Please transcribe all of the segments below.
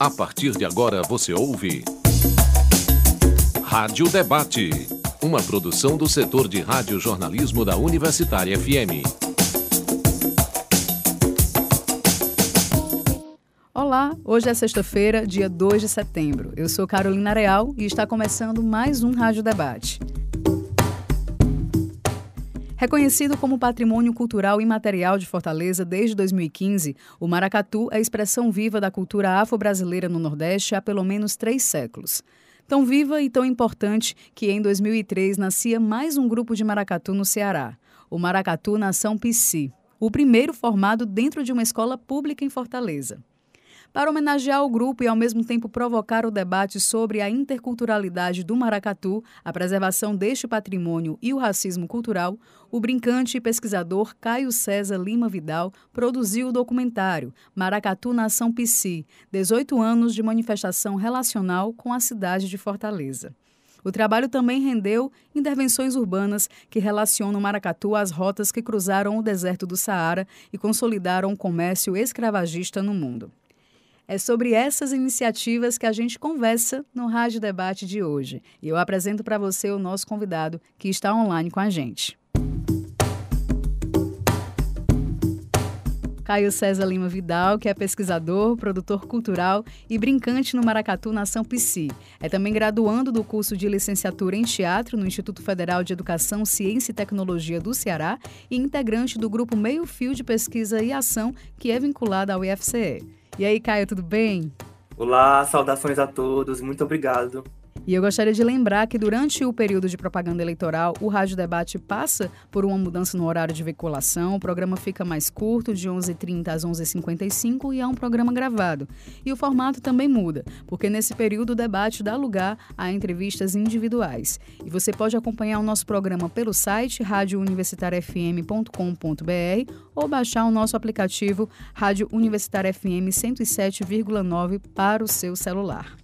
A partir de agora você ouve. Rádio Debate. Uma produção do setor de rádio-jornalismo da Universitária FM. Olá, hoje é sexta-feira, dia 2 de setembro. Eu sou Carolina Real e está começando mais um Rádio Debate. Reconhecido como patrimônio cultural imaterial de Fortaleza desde 2015, o maracatu é a expressão viva da cultura afro-brasileira no Nordeste há pelo menos três séculos. Tão viva e tão importante que em 2003 nascia mais um grupo de maracatu no Ceará, o Maracatu Nação Psi, o primeiro formado dentro de uma escola pública em Fortaleza. Para homenagear o grupo e ao mesmo tempo provocar o debate sobre a interculturalidade do maracatu, a preservação deste patrimônio e o racismo cultural, o brincante e pesquisador Caio César Lima Vidal produziu o documentário Maracatu Nação Psi, 18 anos de manifestação relacional com a cidade de Fortaleza. O trabalho também rendeu intervenções urbanas que relacionam Maracatu às rotas que cruzaram o deserto do Saara e consolidaram o comércio escravagista no mundo. É sobre essas iniciativas que a gente conversa no Rádio Debate de hoje. E eu apresento para você o nosso convidado que está online com a gente. Caio César Lima Vidal, que é pesquisador, produtor cultural e brincante no Maracatu Nação Psi. É também graduando do curso de licenciatura em teatro no Instituto Federal de Educação, Ciência e Tecnologia do Ceará e integrante do grupo Meio Fio de Pesquisa e Ação, que é vinculado ao IFCE. E aí, Caio, tudo bem? Olá, saudações a todos, muito obrigado. E eu gostaria de lembrar que durante o período de propaganda eleitoral, o Rádio Debate passa por uma mudança no horário de veiculação. O programa fica mais curto, de 11h30 às 11h55, e é um programa gravado. E o formato também muda, porque nesse período o debate dá lugar a entrevistas individuais. E você pode acompanhar o nosso programa pelo site radiouniversitariafm.com.br ou baixar o nosso aplicativo Rádio Universitária FM 107,9 para o seu celular.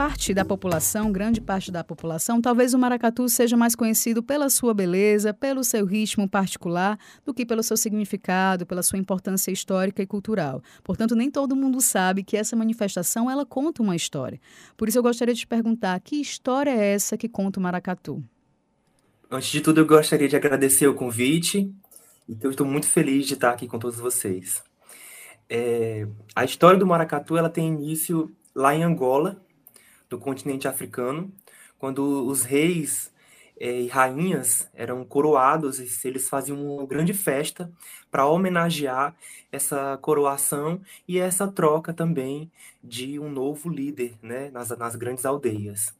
Parte da população, grande parte da população, talvez o maracatu seja mais conhecido pela sua beleza, pelo seu ritmo particular, do que pelo seu significado, pela sua importância histórica e cultural. Portanto, nem todo mundo sabe que essa manifestação ela conta uma história. Por isso eu gostaria de te perguntar, que história é essa que conta o maracatu? Antes de tudo, eu gostaria de agradecer o convite e eu estou muito feliz de estar aqui com todos vocês. É, a história do maracatu ela tem início lá em Angola, do continente africano, quando os reis eh, e rainhas eram coroados e eles faziam uma grande festa para homenagear essa coroação e essa troca também de um novo líder né, nas, nas grandes aldeias.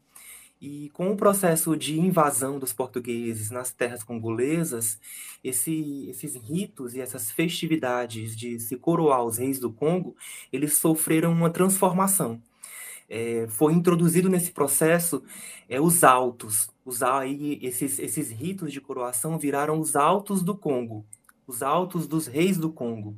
E com o processo de invasão dos portugueses nas terras congolesas, esse, esses ritos e essas festividades de se coroar os reis do Congo, eles sofreram uma transformação é, foi introduzido nesse processo é, os autos. Os, aí, esses, esses ritos de coroação viraram os autos do Congo, os autos dos reis do Congo.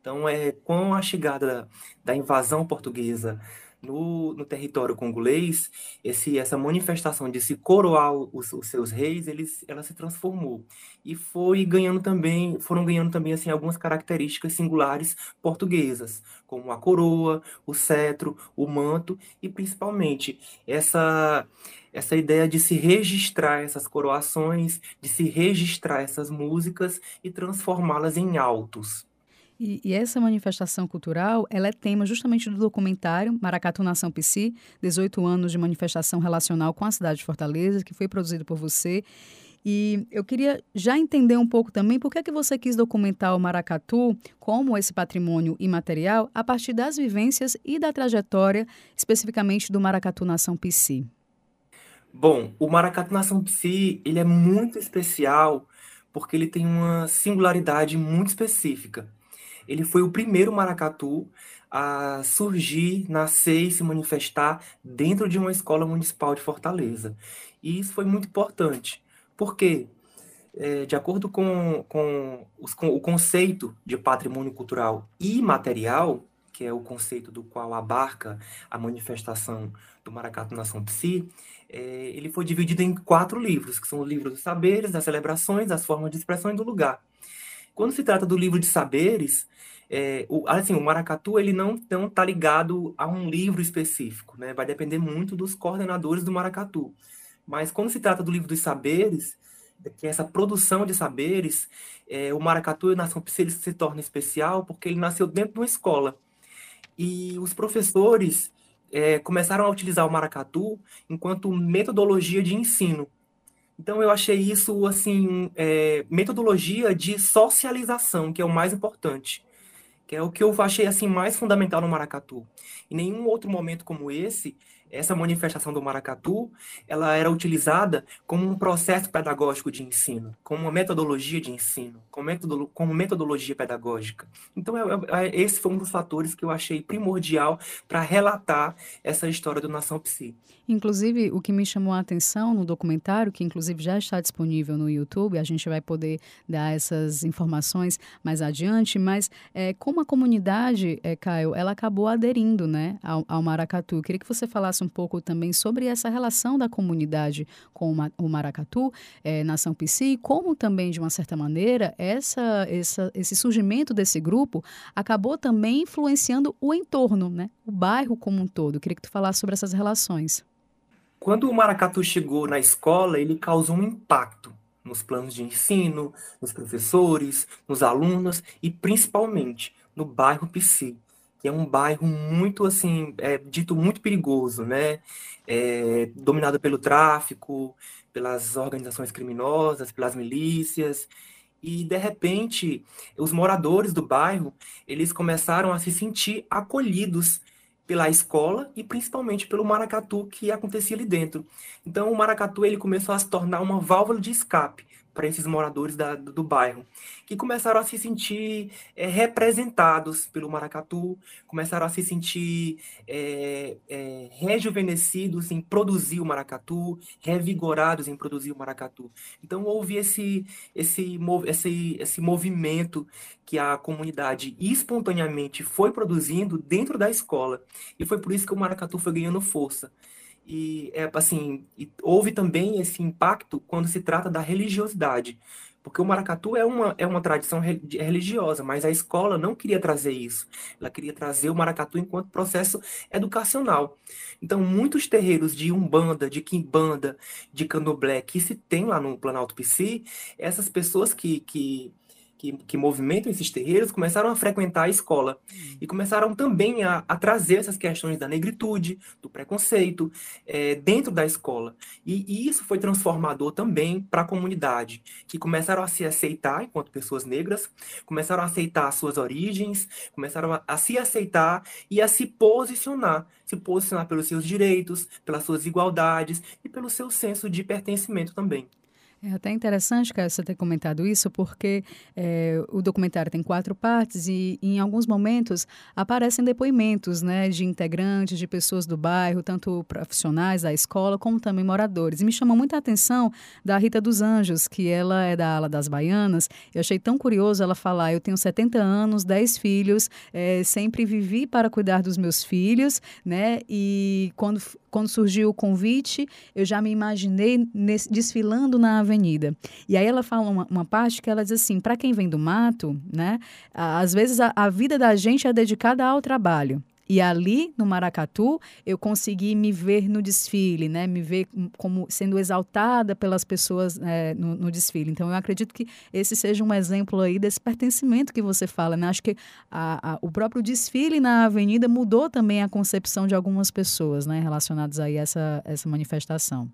Então, é, com a chegada da invasão portuguesa no, no território congolês, esse, essa manifestação de se coroar os, os, seus reis, eles, ela se transformou e foi ganhando também, foram ganhando também assim algumas características singulares portuguesas, como a coroa, o cetro, o manto e principalmente essa essa ideia de se registrar essas coroações, de se registrar essas músicas e transformá-las em autos. E, e, essa manifestação cultural, ela é tema justamente do documentário Maracatu Nação Psi, 18 anos de manifestação relacional com a cidade de Fortaleza, que foi produzido por você. E eu queria já entender um pouco também por que, é que você quis documentar o maracatu como esse patrimônio imaterial a partir das vivências e da trajetória especificamente do Maracatu Nação Psi. Bom, o Maracatu Nação Psi, ele é muito especial porque ele tem uma singularidade muito específica. Ele foi o primeiro maracatu a surgir, nascer e se manifestar dentro de uma escola municipal de Fortaleza. E isso foi muito importante. Por quê? É, de acordo com, com, os, com, o conceito de patrimônio cultural imaterial, que é o conceito do qual abarca a manifestação do Maracatu Nação Psi, é, ele foi dividido em quatro livros, que são os livros dos saberes, das celebrações, das formas de expressão e do lugar. Quando se trata do livro de saberes, é, o, assim, o maracatu ele não não está ligado a um livro específico, né? Vai depender muito dos coordenadores do maracatu. Mas quando se trata do livro dos saberes, que é essa produção de saberes, é, o maracatu e ele se torna especial porque ele nasceu dentro de uma escola. E os professores é, começaram a utilizar o maracatu enquanto metodologia de ensino. Então eu achei isso assim é, metodologia de socialização, que é o mais importante, que é o que eu achei assim mais fundamental no maracatu. Em nenhum outro momento como esse essa manifestação do maracatu, ela era utilizada como um processo pedagógico de ensino, como uma metodologia de ensino, como, como metodologia pedagógica. Então, é, é, esse foi um dos fatores que eu achei primordial para relatar essa história do Nação Psi. Inclusive, o que me chamou a atenção no documentário, que inclusive já está disponível no YouTube, a gente vai poder dar essas informações mais adiante, mas é, como a comunidade, é, Caio, ela acabou aderindo né, ao, ao maracatu. Eu queria que você falasse um pouco também sobre essa relação da comunidade com o maracatu, é, Nação Psi, e como também, de uma certa maneira, essa, essa, esse surgimento desse grupo acabou também influenciando o entorno, né, o bairro como um todo. Eu queria que tu falasse sobre essas relações. Quando o maracatu chegou na escola, ele causou um impacto nos planos de ensino, nos professores, nos alunos e principalmente no bairro Psi, que é um bairro muito assim, é, dito muito perigoso, né? É, dominado pelo tráfico, pelas organizações criminosas, pelas milícias. E de repente, os moradores do bairro, eles começaram a se sentir acolhidos pela escola e principalmente pelo maracatu que acontecia ali dentro. Então o maracatu ele começou a se tornar uma válvula de escape para esses moradores da, do, bairro, que começaram a se sentir é, representados pelo maracatu, começaram a se sentir é, é, rejuvenescidos em produzir o maracatu, revigorados em produzir o maracatu. Então houve esse, esse, esse, esse movimento que a comunidade espontaneamente foi produzindo dentro da escola. E foi por isso que o maracatu foi ganhando força. E, é, assim, e houve também esse impacto quando se trata da religiosidade, porque o maracatu é uma, é uma tradição religiosa, mas a escola não queria trazer isso. Ela queria trazer o maracatu enquanto processo educacional. Então, muitos terreiros de umbanda, de quimbanda, de candomblé que se tem lá no Planalto Psi, essas pessoas que, que que, que movimentam esses terreiros começaram a frequentar a escola hum. e começaram também a, a trazer essas questões da negritude, do preconceito, é, dentro da escola. E, e, isso foi transformador também para a comunidade, que começaram a se aceitar enquanto pessoas negras, começaram a aceitar as suas origens, começaram a, a se aceitar e a se posicionar se posicionar pelos seus direitos, pelas suas igualdades e pelo seu senso de pertencimento também. É até interessante, Caio, você ter comentado isso, porque é, o documentário tem quatro partes e, em alguns momentos, aparecem depoimentos né, de integrantes, de pessoas do bairro, tanto profissionais da escola, como também moradores. E me chamou muita atenção da Rita dos Anjos, que ela é da ala das baianas. Eu achei tão curioso ela falar: eu tenho 70 anos, 10 filhos, é, sempre vivi para cuidar dos meus filhos, né? E quando, quando surgiu o convite, eu já me imaginei nesse, desfilando na avenida. E aí ela fala uma, uma parte que ela diz assim: para quem vem do mato, né, às vezes a, a vida da gente é dedicada ao trabalho. E ali no Maracatu eu consegui me ver no desfile, né? Me ver como sendo exaltada pelas pessoas é, no, no, desfile. Então eu acredito que esse seja um exemplo aí desse pertencimento que você fala, né? Acho que a, a, o próprio desfile na avenida mudou também a concepção de algumas pessoas, né? Relacionadas aí a essa, essa manifestação.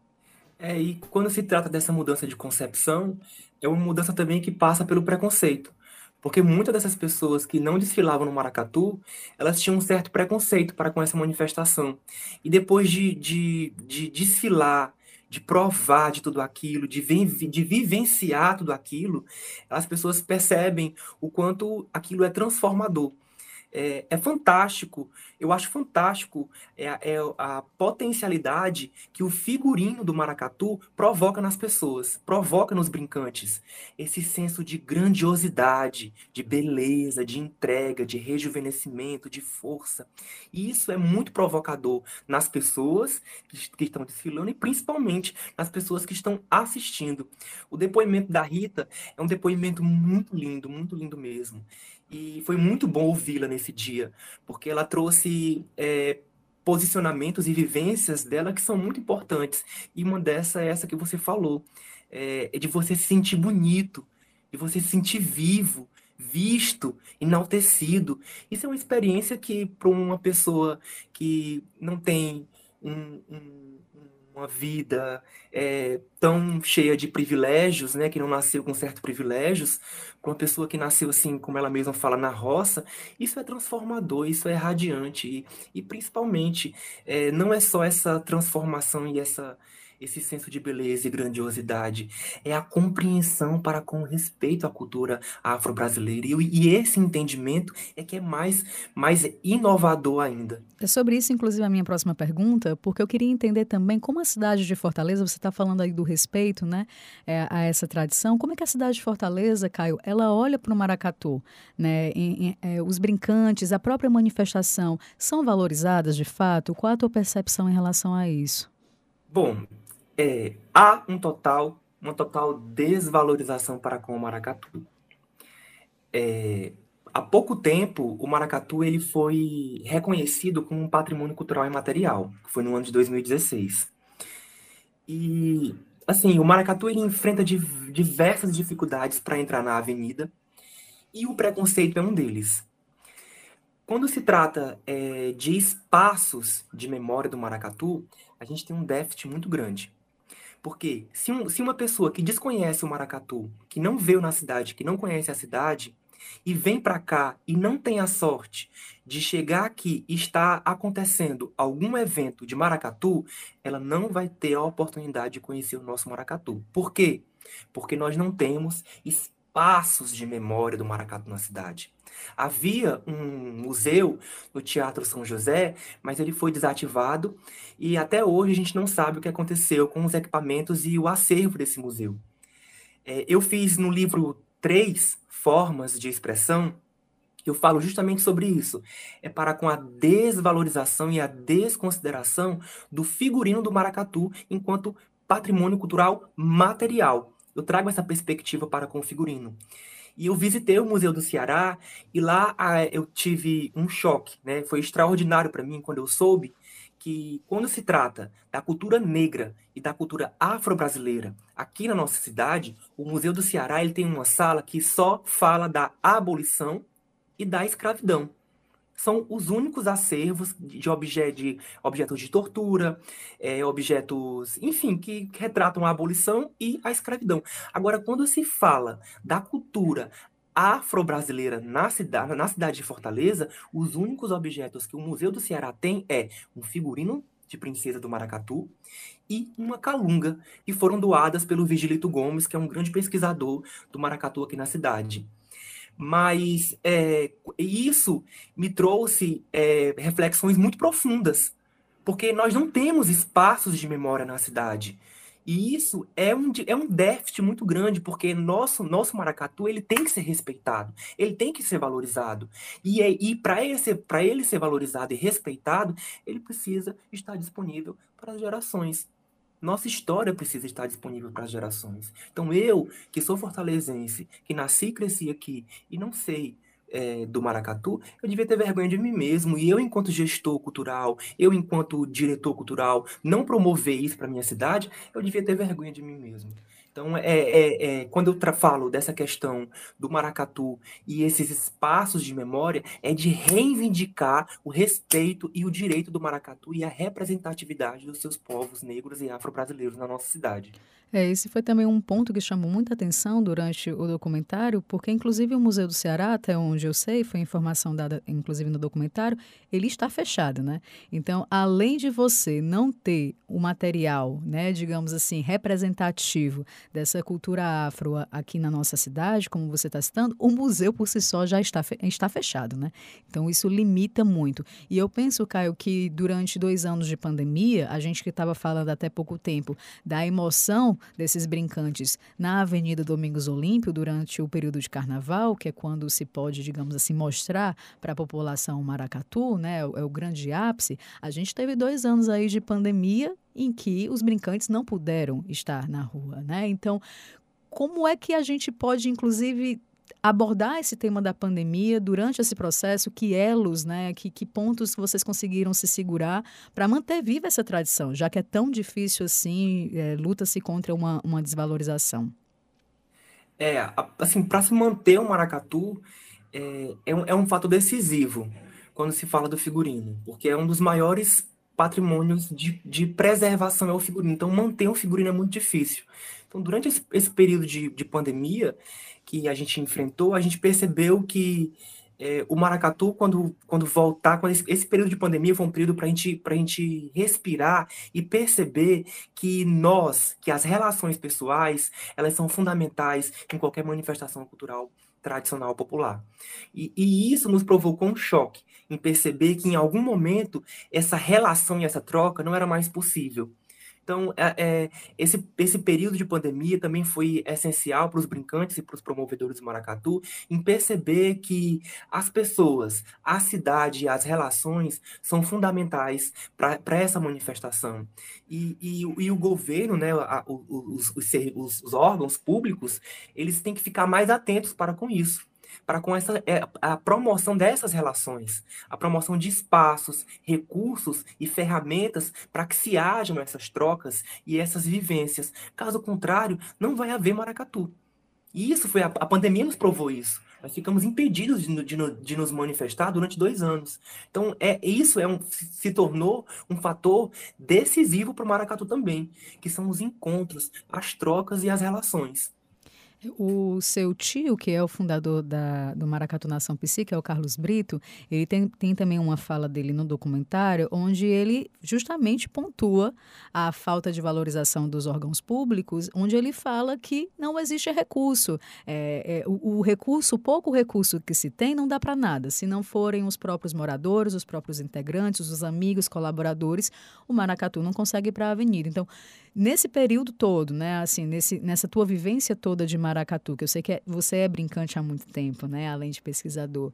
É, e quando se trata dessa mudança de concepção, é uma mudança também que passa pelo preconceito. Porque muitas dessas pessoas que não desfilavam no Maracatu, elas tinham um certo preconceito para com essa manifestação. E depois de, de, de desfilar, de provar de tudo aquilo, de, de vivenciar tudo aquilo, as pessoas percebem o quanto aquilo é transformador. É, é, fantástico, eu acho fantástico é, é, a potencialidade que o figurino do maracatu provoca nas pessoas, provoca nos brincantes. Esse senso de grandiosidade, de beleza, de entrega, de rejuvenescimento, de força. E isso é muito provocador nas pessoas que, que estão desfilando e principalmente nas pessoas que estão assistindo. O depoimento da Rita é um depoimento muito lindo, muito lindo mesmo. E foi muito bom ouvi-la nesse dia, porque ela trouxe é, posicionamentos e vivências dela que são muito importantes. E uma dessas é essa que você falou, é, é de você se sentir bonito, de você se sentir vivo, visto, enaltecido. Isso é uma experiência que, para uma pessoa que não tem um, um uma vida é, tão cheia de privilégios, né, que não nasceu com certos privilégios, para uma pessoa que nasceu assim, como ela mesma fala, na roça, isso é transformador, isso é radiante. E, e principalmente é, não é só essa transformação e essa esse senso de beleza e grandiosidade, é a compreensão para com respeito à cultura afro-brasileira. E, e, esse entendimento é que é mais, mais inovador ainda. É sobre isso, inclusive, a minha próxima pergunta, porque eu queria entender também como a cidade de Fortaleza, você está falando aí do respeito né, é, a essa tradição, como é que a cidade de Fortaleza, Caio, ela olha para o maracatu, né, em, em, é, os brincantes, a própria manifestação, são valorizadas de fato? Qual a tua percepção em relação a isso? Bom, é, há um total, uma total desvalorização para com o maracatu. É, há pouco tempo, o maracatu ele foi reconhecido como um patrimônio cultural imaterial, que foi no ano de 2016. E, assim, o maracatu ele enfrenta diversas dificuldades para entrar na avenida, e o preconceito é um deles. Quando se trata é, de espaços de memória do maracatu, a gente tem um déficit muito grande. Porque se, um, se uma pessoa que desconhece o maracatu, que não veio na cidade, que não conhece a cidade, e vem para cá e não tem a sorte de chegar aqui e está acontecendo algum evento de maracatu, ela não vai ter a oportunidade de conhecer o nosso maracatu. Por quê? Porque nós não temos espaços de memória do maracatu na cidade. Havia um museu no Teatro São José, mas ele foi desativado e até hoje a gente não sabe o que aconteceu com os equipamentos e o acervo desse museu. É, eu fiz no livro três formas de expressão eu falo justamente sobre isso. É para com a desvalorização e a desconsideração do figurino do maracatu enquanto patrimônio cultural material. Eu trago essa perspectiva para com o figurino. E eu visitei o Museu do Ceará e lá ah, eu tive um choque, né? Foi extraordinário para mim quando eu soube que quando se trata da cultura negra e da cultura afro-brasileira aqui na nossa cidade, o Museu do Ceará ele tem uma sala que só fala da abolição e da escravidão são os únicos acervos de, obje de objetos de tortura, é, objetos, enfim, que retratam a abolição e a escravidão. Agora, quando se fala da cultura afro-brasileira na cidade, na cidade de Fortaleza, os únicos objetos que o Museu do Ceará tem é um figurino de Princesa do Maracatu e uma calunga, que foram doadas pelo Vigilito Gomes, que é um grande pesquisador do maracatu aqui na cidade. Mas é, isso me trouxe é, reflexões muito profundas, porque nós não temos espaços de memória na cidade. E isso é um, é um déficit muito grande, porque nosso, nosso maracatu ele tem que ser respeitado, ele tem que ser valorizado. E, é, e para ele, ser, ele ser valorizado e respeitado, ele precisa estar disponível para as gerações nossa história precisa estar disponível para as gerações. Então, eu, que sou fortalezense, que nasci e cresci aqui e não sei é, do maracatu, eu devia ter vergonha de mim mesmo. E eu, enquanto gestor cultural, eu, enquanto diretor cultural, não promover isso para minha cidade, eu devia ter vergonha de mim mesmo. Então, é, é, é, quando eu falo dessa questão do maracatu e esses espaços de memória, é de reivindicar o respeito e o direito do maracatu e a representatividade dos seus povos negros e afro-brasileiros na nossa cidade. É, esse foi também um ponto que chamou muita atenção durante o documentário, porque inclusive o Museu do Ceará, até onde eu sei, foi informação dada inclusive no documentário, ele está fechado, né? Então, além de você não ter o material, né, digamos assim, representativo dessa cultura afro aqui na nossa cidade, como você está citando, o museu por si só já está, está fechado, né? Então, isso limita muito. E eu penso, Caio, que durante dois anos de pandemia, a gente que estava falando até pouco tempo da emoção desses brincantes na Avenida Domingos Olímpio durante o período de carnaval, que é quando se pode, digamos assim, mostrar para a população maracatu, né? É, é o grande ápice. A gente teve dois anos aí de pandemia em que os brincantes não puderam estar na rua, né? Então, como é que a gente pode, inclusive, abordar esse tema da pandemia durante esse processo, que elos, né, que, que pontos vocês conseguiram se segurar para manter viva essa tradição, já que é tão difícil assim, é, luta-se contra uma, uma desvalorização? É, assim, para se manter o maracatu, é, é, um, é um fato decisivo quando se fala do figurino, porque é um dos maiores patrimônios de, de preservação é o figurino. Então, manter um figurino é muito difícil. Então, durante esse, esse período de, de pandemia, que a gente enfrentou, a gente percebeu que é, o maracatu, quando, quando voltar, quando esse, esse, período de pandemia foi um período para gente, a gente respirar e perceber que nós, que as relações pessoais, elas são fundamentais em qualquer manifestação cultural tradicional popular. E, e, isso nos provocou um choque em perceber que em algum momento essa relação e essa troca não era mais possível. Então, é, é, esse, esse período de pandemia também foi essencial para os brincantes e para os promovedores do Maracatu em perceber que as pessoas, a cidade e as relações são fundamentais para essa manifestação. E, e, e, o governo, né, os, os, os órgãos públicos, eles têm que ficar mais atentos para com isso para com essa é, a promoção dessas relações, a promoção de espaços, recursos e ferramentas para que se hajam essas trocas e essas vivências. Caso contrário, não vai haver maracatu. E isso foi a, a pandemia nos provou isso. Nós ficamos impedidos de, de, de, nos manifestar durante dois anos. Então, é isso é um, se tornou um fator decisivo para o maracatu também, que são os encontros, as trocas e as relações. O seu tio, que é o fundador da, do Maracatu Nação Psi, que é o Carlos Brito, ele tem, tem também uma fala dele no documentário, onde ele justamente pontua a falta de valorização dos órgãos públicos, onde ele fala que não existe recurso. É, é, o, o, recurso, o pouco recurso que se tem, não dá para nada. Se não forem os próprios moradores, os próprios integrantes, os amigos, colaboradores, o Maracatu não consegue ir para a avenida. Então, Nesse período todo, né, assim, nesse, nessa tua vivência toda de maracatu, que eu sei que é, você é brincante há muito tempo, né, além de pesquisador,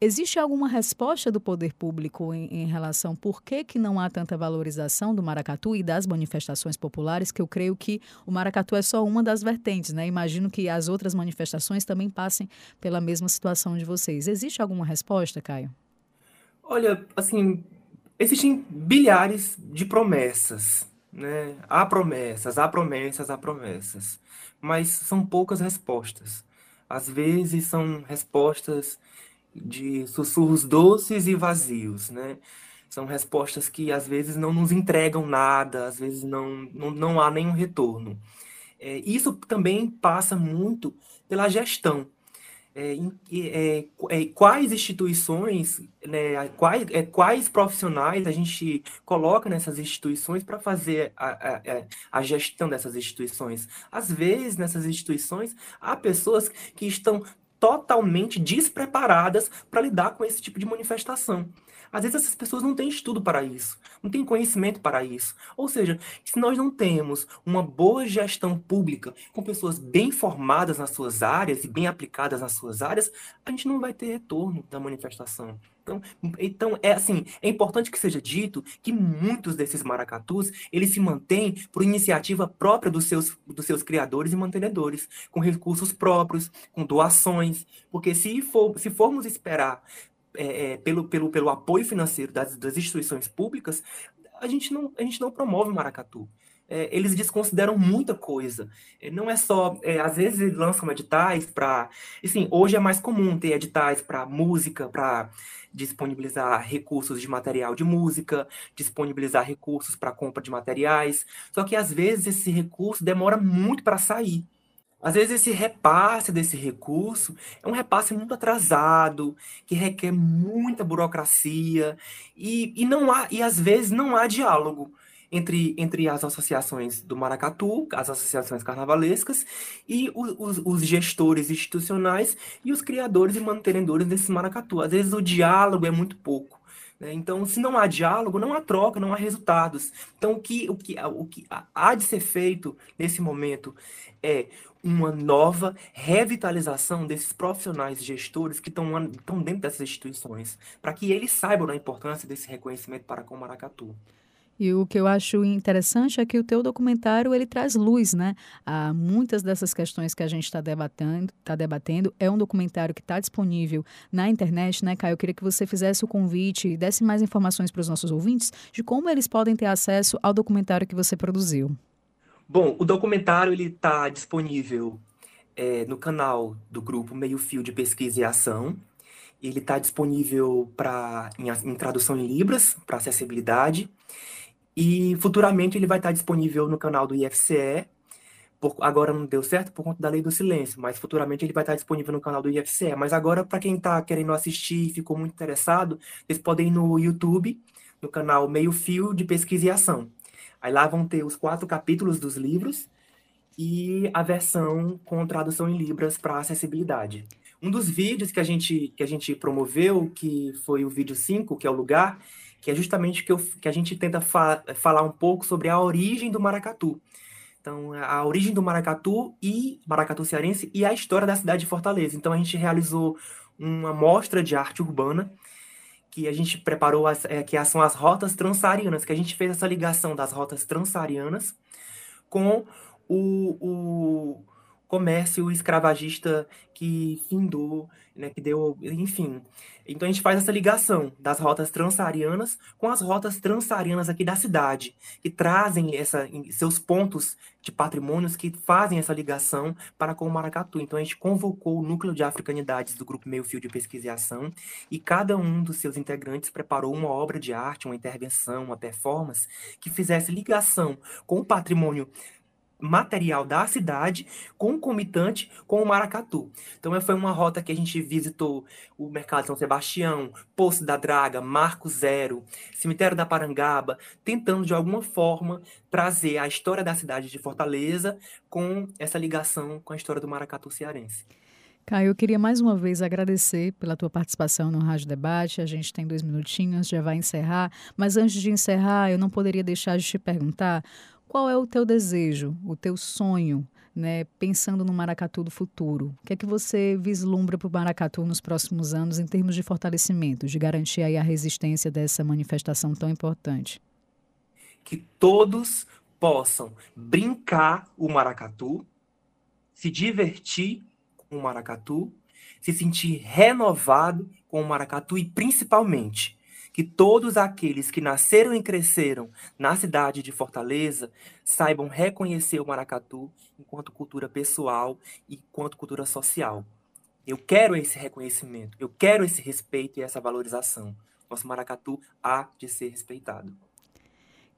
existe alguma resposta do poder público em, em relação por que, que não há tanta valorização do maracatu e das manifestações populares, que eu creio que o maracatu é só uma das vertentes, né? Imagino que as outras manifestações também passem pela mesma situação de vocês. Existe alguma resposta, Caio? Olha, assim, existem bilhares de promessas né? Há promessas, há promessas, há promessas, mas são poucas respostas. Às vezes são respostas de sussurros doces e vazios, né? São respostas que às vezes não nos entregam nada, às vezes não, não, não há nenhum retorno. É, isso também passa muito pela gestão é, é, é, quais instituições, né, quais, é, quais profissionais a gente coloca nessas instituições para fazer a, a, a, gestão dessas instituições. Às vezes, nessas instituições, há pessoas que estão totalmente despreparadas para lidar com esse tipo de manifestação. Às vezes essas pessoas não têm estudo para isso, não têm conhecimento para isso. Ou seja, se nós não temos uma boa gestão pública, com pessoas bem formadas nas suas áreas e bem aplicadas nas suas áreas, a gente não vai ter retorno da manifestação. Então, então, é assim, é importante que seja dito que muitos desses maracatus, eles se mantêm por iniciativa própria dos seus, dos seus criadores e mantenedores, com recursos próprios, com doações, porque se, for, se formos esperar é, é, pelo, pelo, pelo apoio financeiro das, das instituições públicas, a gente não, a gente não promove o maracatu. é, eles desconsideram muita coisa. É, não é só, é, às vezes eles lançam editais para, assim, hoje é mais comum ter editais para música, para disponibilizar recursos de material de música, disponibilizar recursos para compra de materiais. Só que às vezes esse recurso demora muito para sair. Às vezes esse repasse desse recurso é um repasse muito atrasado, que requer muita burocracia e, e não há e às vezes não há diálogo entre, entre as associações do Maracatu, as associações carnavalescas, e os, os gestores institucionais e os criadores e mantenedores desses Maracatu. Às vezes o diálogo é muito pouco. Né? Então, se não há diálogo, não há troca, não há resultados. Então, o que, o, que, o que há de ser feito nesse momento é uma nova revitalização desses profissionais gestores que estão dentro dessas instituições, para que eles saibam da importância desse reconhecimento para com o Maracatu. E o que eu acho interessante é que o teu documentário ele traz luz, né? A muitas dessas questões que a gente está debatendo, tá debatendo. É um documentário que está disponível na internet, né, Caio? Eu queria que você fizesse o convite e desse mais informações para os nossos ouvintes de como eles podem ter acesso ao documentário que você produziu. Bom, o documentário ele está disponível é, no canal do grupo Meio Fio de Pesquisa e Ação. Ele está disponível para em, em tradução em libras para acessibilidade e futuramente ele vai estar disponível no canal do IFCE. Por, agora não deu certo por conta da lei do silêncio, mas futuramente ele vai estar disponível no canal do IFCE. Mas agora, para quem está querendo assistir e ficou muito interessado, vocês podem ir no YouTube, no canal Meio Fio de Pesquisa e Ação. Aí lá vão ter os quatro capítulos dos livros e a versão com tradução em libras para acessibilidade. Um dos vídeos que a gente, que a gente promoveu, que foi o vídeo 5, que é o lugar, que é justamente que, eu, que a gente tenta fa falar um pouco sobre a origem do maracatu. Então, a origem do maracatu e maracatu cearense e a história da cidade de Fortaleza. Então, a gente realizou uma mostra de arte urbana que a gente preparou, as, é, que são as rotas transsaarianas, que a gente fez essa ligação das rotas transsaarianas com o, o comércio escravagista que findou, né, que deu, enfim. Então a gente faz essa ligação das rotas transsaarianas com as rotas transsaarianas aqui da cidade, que trazem essa, seus pontos de patrimônios que fazem essa ligação para com o Maracatu. Então a gente convocou o núcleo de africanidades do grupo Meio Fio de Pesquisa e Ação e cada um dos seus integrantes preparou uma obra de arte, uma intervenção, uma performance que fizesse ligação com o patrimônio material da cidade concomitante com o Maracatu. Então foi uma rota que a gente visitou o Mercado São Sebastião, Poço da Draga, Marco Zero, Cemitério da Parangaba, tentando de alguma forma trazer a história da cidade de Fortaleza com essa ligação com a história do Maracatu cearense. Caio, eu queria mais uma vez agradecer pela tua participação no Rádio Debate. A gente tem dois minutinhos, já vai encerrar. Mas antes de encerrar, eu não poderia deixar de te perguntar qual é o teu desejo, o teu sonho, né, pensando no Maracatu do futuro? O que é que você vislumbra para o Maracatu nos próximos anos em termos de fortalecimento, de garantir aí a resistência dessa manifestação tão importante? Que todos possam brincar o Maracatu, se divertir com o Maracatu, se sentir renovado com o Maracatu e principalmente que todos aqueles que nasceram e cresceram na cidade de Fortaleza saibam reconhecer o maracatu enquanto cultura pessoal e enquanto cultura social. Eu quero esse reconhecimento, eu quero esse respeito e essa valorização. Nosso maracatu há de ser respeitado.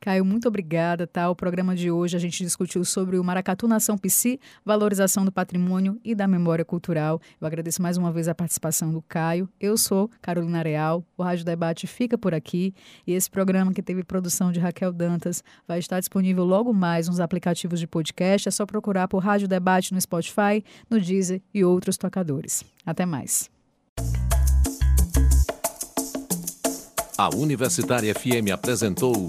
Caio, muito obrigada, tá? O programa de hoje a gente discutiu sobre o Maracatu Nação Psi, valorização do patrimônio e da memória cultural. Eu agradeço mais uma vez a participação do Caio. Eu sou Carolina Real. O Rádio Debate fica por aqui e esse programa que teve produção de Raquel Dantas vai estar disponível logo mais nos aplicativos de podcast. É só procurar por Rádio Debate no Spotify, no Deezer e outros tocadores. Até mais. A Universitária FM apresentou